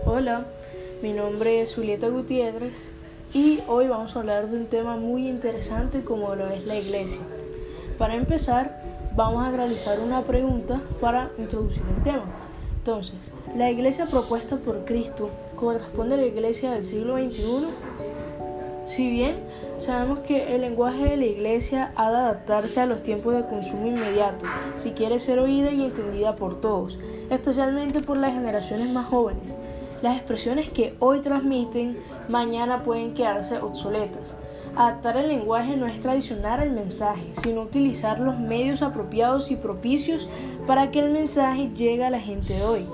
Hola, mi nombre es Julieta Gutiérrez y hoy vamos a hablar de un tema muy interesante como lo es la iglesia. Para empezar, vamos a realizar una pregunta para introducir el tema. Entonces, ¿la iglesia propuesta por Cristo corresponde a la iglesia del siglo XXI? Si bien sabemos que el lenguaje de la iglesia ha de adaptarse a los tiempos de consumo inmediato, si quiere ser oída y entendida por todos, especialmente por las generaciones más jóvenes, las expresiones que hoy transmiten mañana pueden quedarse obsoletas. Adaptar el lenguaje no es traicionar el mensaje, sino utilizar los medios apropiados y propicios para que el mensaje llegue a la gente de hoy.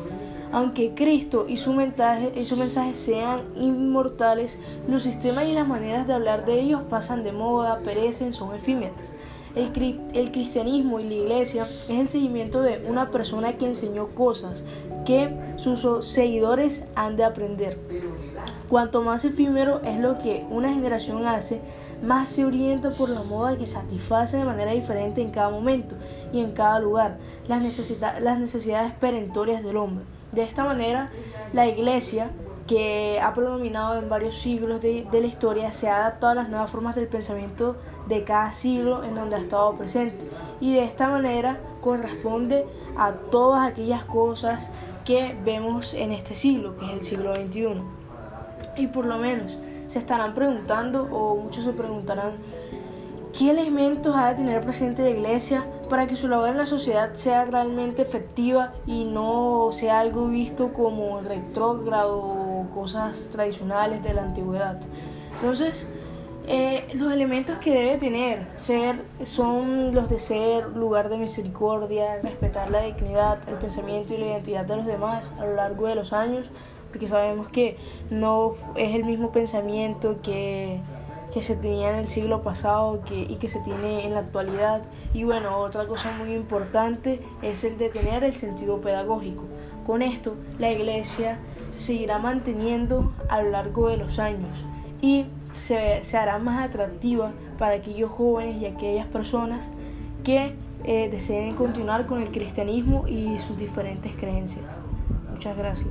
Aunque Cristo y su, mensaje, y su mensaje sean inmortales, los sistemas y las maneras de hablar de ellos pasan de moda, perecen, son efímeras. El, el, cristianismo y la iglesia es el seguimiento de una persona que enseñó cosas que sus seguidores han de aprender. Cuanto más efímero es lo que una generación hace, más se orienta por la moda que satisface de manera diferente en cada momento y en cada lugar las, las necesidades perentorias del hombre. De esta manera, la iglesia, que ha predominado en varios siglos de, la historia, se ha adaptado a las nuevas formas del pensamiento de cada siglo en donde ha estado presente. Y de esta manera corresponde a todas aquellas cosas que vemos en este siglo, que es el siglo XXI. Y por lo menos se estarán preguntando, o muchos se preguntarán, ¿qué elementos ha de tener presente la iglesia para que su labor en la sociedad sea realmente efectiva y no sea algo visto como retrógrado cosas tradicionales de la antigüedad. Entonces, eh, los elementos que debe tener ser son los de ser lugar de misericordia, respetar la dignidad, el pensamiento y la identidad de los demás a lo largo de los años, porque sabemos que no es el mismo pensamiento que que se tenía en el siglo pasado y que se tiene en la actualidad. Y bueno, otra cosa muy importante es el de tener el sentido pedagógico. Con esto, la iglesia seguirá manteniendo a lo largo de los años y se, se hará más atractiva para aquellos jóvenes y aquellas personas que eh, deseen continuar con el cristianismo y sus diferentes creencias. Muchas gracias.